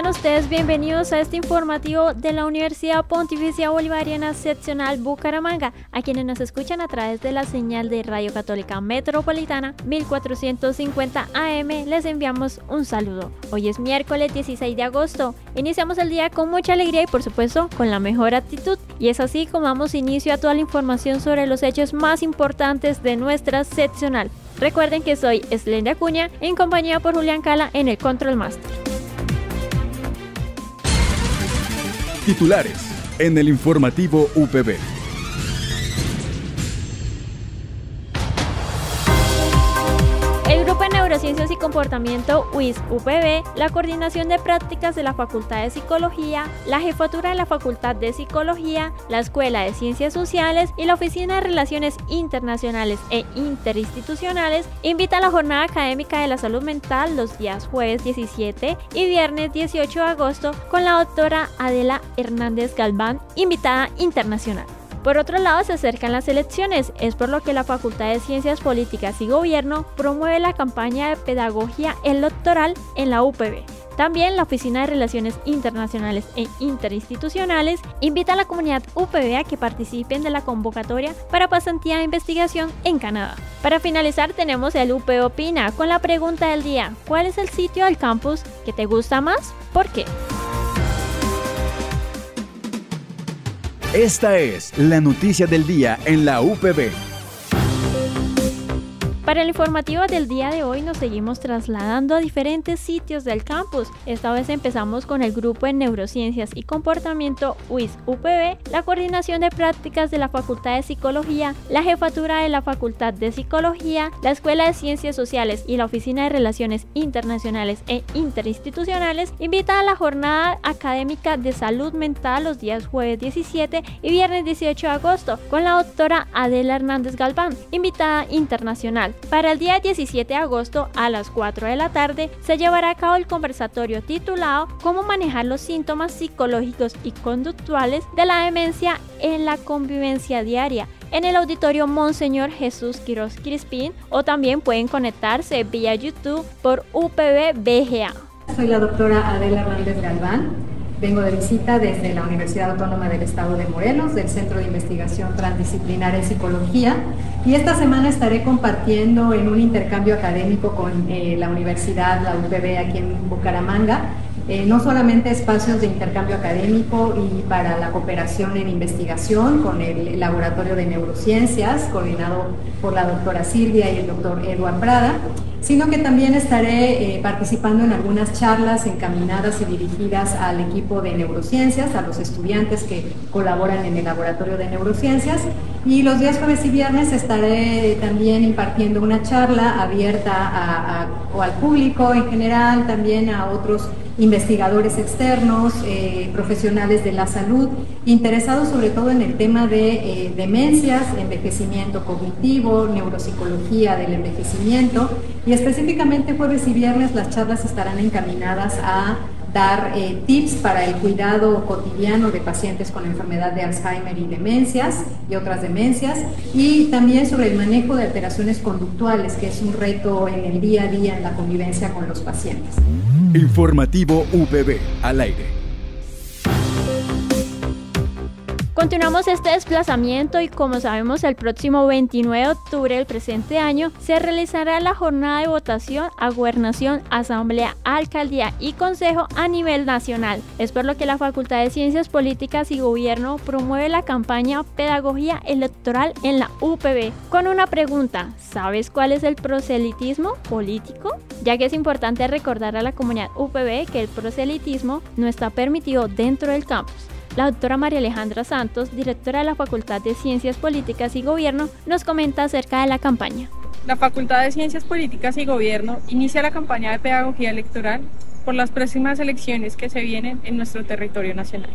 Sean ustedes bienvenidos a este informativo de la Universidad Pontificia Bolivariana Seccional Bucaramanga, a quienes nos escuchan a través de la señal de Radio Católica Metropolitana 1450 AM. Les enviamos un saludo. Hoy es miércoles 16 de agosto. Iniciamos el día con mucha alegría y por supuesto con la mejor actitud. Y es así como damos inicio a toda la información sobre los hechos más importantes de nuestra seccional. Recuerden que soy Slenda Acuña en compañía por Julián Cala en el Control Master. Titulares en el informativo UPB. Neurociencias y Comportamiento UIS UPB, la Coordinación de Prácticas de la Facultad de Psicología, la Jefatura de la Facultad de Psicología, la Escuela de Ciencias Sociales y la Oficina de Relaciones Internacionales e Interinstitucionales invita a la Jornada Académica de la Salud Mental los días jueves 17 y viernes 18 de agosto con la doctora Adela Hernández Galván, invitada internacional. Por otro lado, se acercan las elecciones, es por lo que la Facultad de Ciencias Políticas y Gobierno promueve la campaña de pedagogía electoral en la UPB. También la Oficina de Relaciones Internacionales e Interinstitucionales invita a la comunidad UPB a que participen de la convocatoria para pasantía de investigación en Canadá. Para finalizar tenemos el UP Opina con la pregunta del día, ¿cuál es el sitio del campus que te gusta más? ¿Por qué? Esta es la noticia del día en la UPB. Para el informativo del día de hoy nos seguimos trasladando a diferentes sitios del campus. Esta vez empezamos con el grupo en Neurociencias y Comportamiento UIS UPB, la coordinación de prácticas de la Facultad de Psicología, la jefatura de la Facultad de Psicología, la Escuela de Ciencias Sociales y la Oficina de Relaciones Internacionales e Interinstitucionales invita a la jornada académica de salud mental los días jueves 17 y viernes 18 de agosto con la doctora Adela Hernández Galván, invitada internacional. Para el día 17 de agosto a las 4 de la tarde se llevará a cabo el conversatorio titulado Cómo manejar los síntomas psicológicos y conductuales de la demencia en la convivencia diaria en el auditorio Monseñor Jesús Quiroz Crispín o también pueden conectarse vía YouTube por UPB BGA. Soy la doctora Adela Hernández Galván Vengo de visita desde la Universidad Autónoma del Estado de Morelos, del Centro de Investigación Transdisciplinaria en Psicología, y esta semana estaré compartiendo en un intercambio académico con eh, la Universidad, la UPB aquí en Bucaramanga, eh, no solamente espacios de intercambio académico y para la cooperación en investigación con el Laboratorio de Neurociencias, coordinado por la doctora Silvia y el doctor Eduard Prada, sino que también estaré eh, participando en algunas charlas encaminadas y dirigidas al equipo de neurociencias, a los estudiantes que colaboran en el laboratorio de neurociencias. Y los días jueves y viernes estaré también impartiendo una charla abierta o al público en general, también a otros investigadores externos, eh, profesionales de la salud, interesados sobre todo en el tema de eh, demencias, envejecimiento cognitivo, neuropsicología del envejecimiento y específicamente jueves y viernes las charlas estarán encaminadas a dar eh, tips para el cuidado cotidiano de pacientes con enfermedad de Alzheimer y demencias y otras demencias, y también sobre el manejo de alteraciones conductuales, que es un reto en el día a día en la convivencia con los pacientes. Informativo UPB al aire. Continuamos este desplazamiento y como sabemos el próximo 29 de octubre del presente año se realizará la jornada de votación a gobernación, asamblea, alcaldía y consejo a nivel nacional. Es por lo que la Facultad de Ciencias Políticas y Gobierno promueve la campaña Pedagogía Electoral en la UPB con una pregunta, ¿sabes cuál es el proselitismo político? Ya que es importante recordar a la comunidad UPB que el proselitismo no está permitido dentro del campus. La doctora María Alejandra Santos, directora de la Facultad de Ciencias Políticas y Gobierno, nos comenta acerca de la campaña. la Facultad de Ciencias Políticas y Gobierno inicia la campaña de pedagogía electoral por las próximas elecciones que se vienen en nuestro territorio nacional.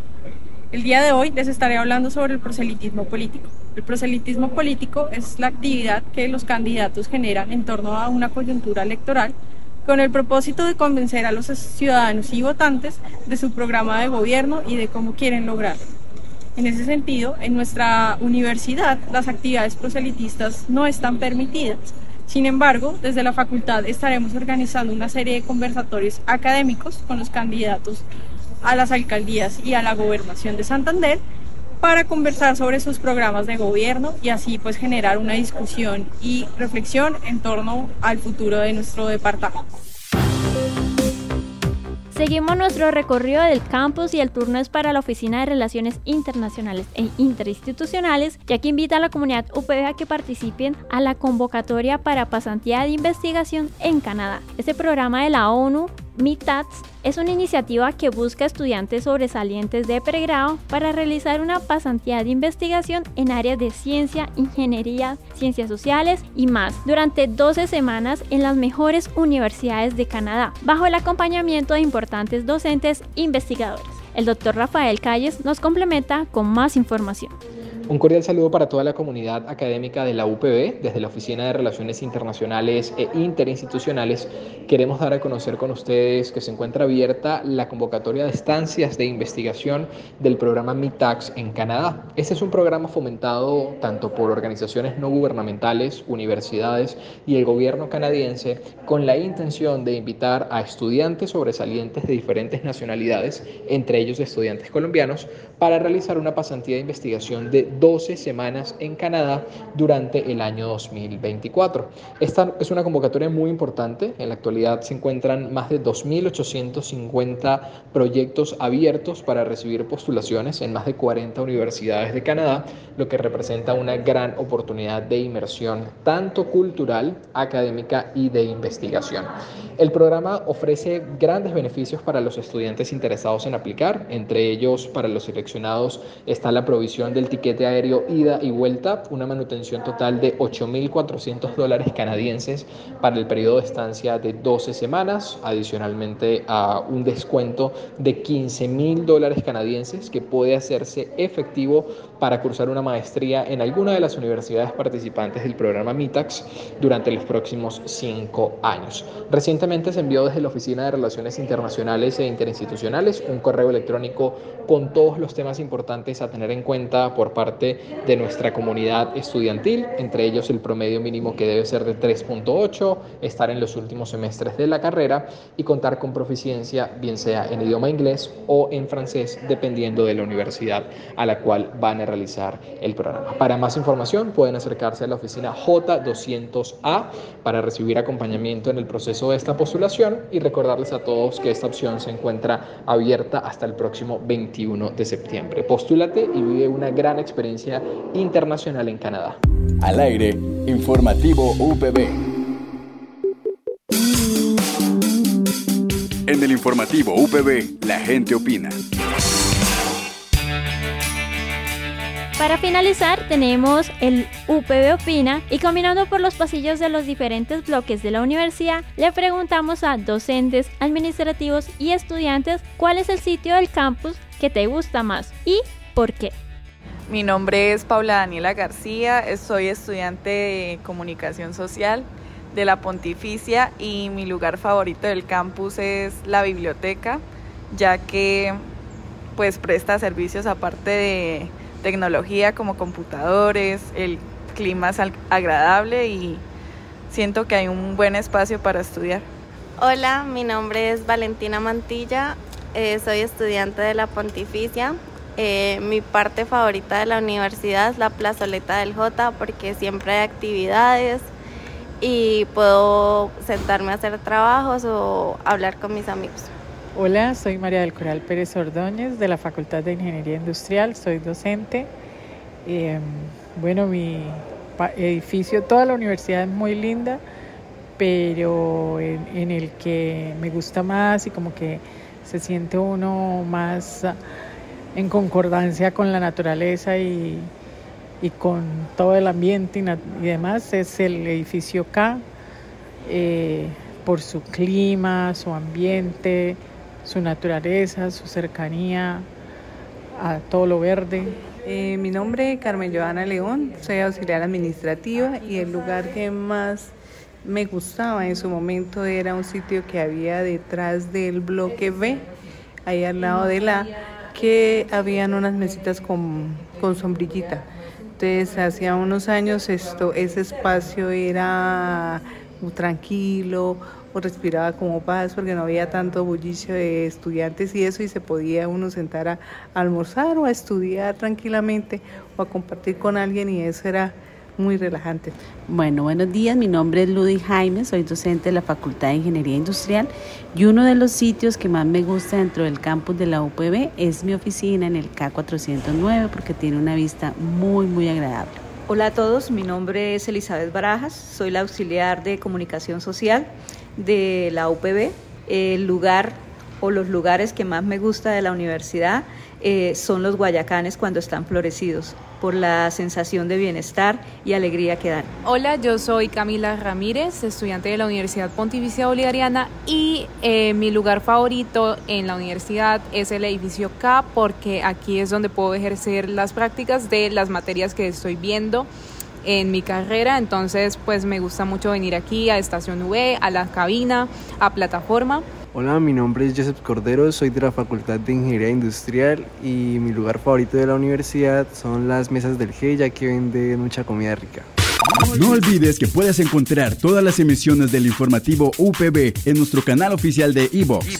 El día de hoy les estaré hablando sobre el proselitismo político. El proselitismo político es la actividad que los candidatos generan en torno a una coyuntura electoral con el propósito de convencer a los ciudadanos y votantes de su programa de gobierno y de cómo quieren lograrlo. En ese sentido, en nuestra universidad las actividades proselitistas no están permitidas. Sin embargo, desde la facultad estaremos organizando una serie de conversatorios académicos con los candidatos a las alcaldías y a la gobernación de Santander para conversar sobre sus programas de gobierno y así pues generar una discusión y reflexión en torno al futuro de nuestro departamento. Seguimos nuestro recorrido del campus y el turno es para la Oficina de Relaciones Internacionales e Interinstitucionales, ya que invita a la comunidad UPB a que participen a la convocatoria para pasantía de investigación en Canadá. Este programa de la ONU MITATS es una iniciativa que busca estudiantes sobresalientes de pregrado para realizar una pasantía de investigación en áreas de ciencia, ingeniería, ciencias sociales y más durante 12 semanas en las mejores universidades de Canadá, bajo el acompañamiento de importantes docentes investigadores. El doctor Rafael Calles nos complementa con más información. Un cordial saludo para toda la comunidad académica de la UPB. Desde la Oficina de Relaciones Internacionales e Interinstitucionales queremos dar a conocer con ustedes que se encuentra abierta la convocatoria de estancias de investigación del programa MITAX en Canadá. Este es un programa fomentado tanto por organizaciones no gubernamentales, universidades y el gobierno canadiense con la intención de invitar a estudiantes sobresalientes de diferentes nacionalidades, entre ellos estudiantes colombianos, para realizar una pasantía de investigación de 12 semanas en Canadá durante el año 2024. Esta es una convocatoria muy importante. En la actualidad se encuentran más de 2.850 proyectos abiertos para recibir postulaciones en más de 40 universidades de Canadá, lo que representa una gran oportunidad de inmersión tanto cultural, académica y de investigación. El programa ofrece grandes beneficios para los estudiantes interesados en aplicar, entre ellos para los seleccionados está la provisión del tiquete aéreo ida y vuelta, una manutención total de 8.400 dólares canadienses para el periodo de estancia de 12 semanas, adicionalmente a un descuento de 15.000 dólares canadienses que puede hacerse efectivo para cursar una maestría en alguna de las universidades participantes del programa MITAX durante los próximos cinco años. Recientemente se envió desde la Oficina de Relaciones Internacionales e Interinstitucionales un correo electrónico con todos los temas importantes a tener en cuenta por parte de nuestra comunidad estudiantil, entre ellos el promedio mínimo que debe ser de 3.8, estar en los últimos semestres de la carrera y contar con proficiencia, bien sea en idioma inglés o en francés, dependiendo de la universidad a la cual van a realizar el programa. Para más información pueden acercarse a la oficina J200A para recibir acompañamiento en el proceso de esta postulación y recordarles a todos que esta opción se encuentra abierta hasta el próximo 21 de septiembre. Postúlate y vive una gran experiencia internacional en Canadá. Al aire, informativo UPB. En el informativo UPB, la gente opina. Para finalizar, tenemos el UPB Opina y caminando por los pasillos de los diferentes bloques de la universidad, le preguntamos a docentes, administrativos y estudiantes cuál es el sitio del campus que te gusta más y por qué. Mi nombre es Paula Daniela García, soy estudiante de comunicación social de la Pontificia y mi lugar favorito del campus es la biblioteca, ya que pues presta servicios aparte de tecnología como computadores, el clima es agradable y siento que hay un buen espacio para estudiar. Hola, mi nombre es Valentina Mantilla, eh, soy estudiante de la Pontificia eh, mi parte favorita de la universidad es la plazoleta del J porque siempre hay actividades y puedo sentarme a hacer trabajos o hablar con mis amigos. Hola, soy María del Coral Pérez Ordóñez de la Facultad de Ingeniería Industrial, soy docente. Em, bueno, mi edificio, toda la universidad es muy linda, pero en, en el que me gusta más y como que se siente uno más en concordancia con la naturaleza y, y con todo el ambiente y, demás es el edificio K, eh, por su clima, su ambiente, su naturaleza, su cercanía a todo lo verde. Eh, mi nombre es Carmen Joana León, soy auxiliar administrativa y el lugar que más me gustaba en su momento era un sitio que había detrás del bloque B, ahí al lado de la, que habían unas mesitas con, con sombrillita. Entonces, hacía unos años esto, ese espacio era tranquilo o respiraba como paz porque no había tanto bullicio de estudiantes y eso y se podía uno sentar a almorzar o a estudiar tranquilamente o a compartir con alguien y eso era muy relajante. Bueno, buenos días, mi nombre es Ludy Jaime, soy docente de la Facultad de Ingeniería Industrial y uno de los sitios que más me gusta dentro del campus de la UPB es mi oficina en el K409 porque tiene una vista muy, muy agradable. Hola a todos, mi nombre es Elizabeth Barajas, soy la auxiliar de comunicación social de la UPB. El lugar o los lugares que más me gusta de la universidad eh, son los guayacanes cuando están florecidos por la sensación de bienestar y alegría que dan. Hola, yo soy Camila Ramírez, estudiante de la Universidad Pontificia Bolivariana y eh, mi lugar favorito en la universidad es el edificio K porque aquí es donde puedo ejercer las prácticas de las materias que estoy viendo en mi carrera, entonces pues me gusta mucho venir aquí a Estación V, a la cabina, a plataforma. Hola, mi nombre es Joseph Cordero, soy de la Facultad de Ingeniería Industrial y mi lugar favorito de la universidad son las mesas del G ya que venden mucha comida rica. No olvides que puedes encontrar todas las emisiones del informativo UPB en nuestro canal oficial de iVox,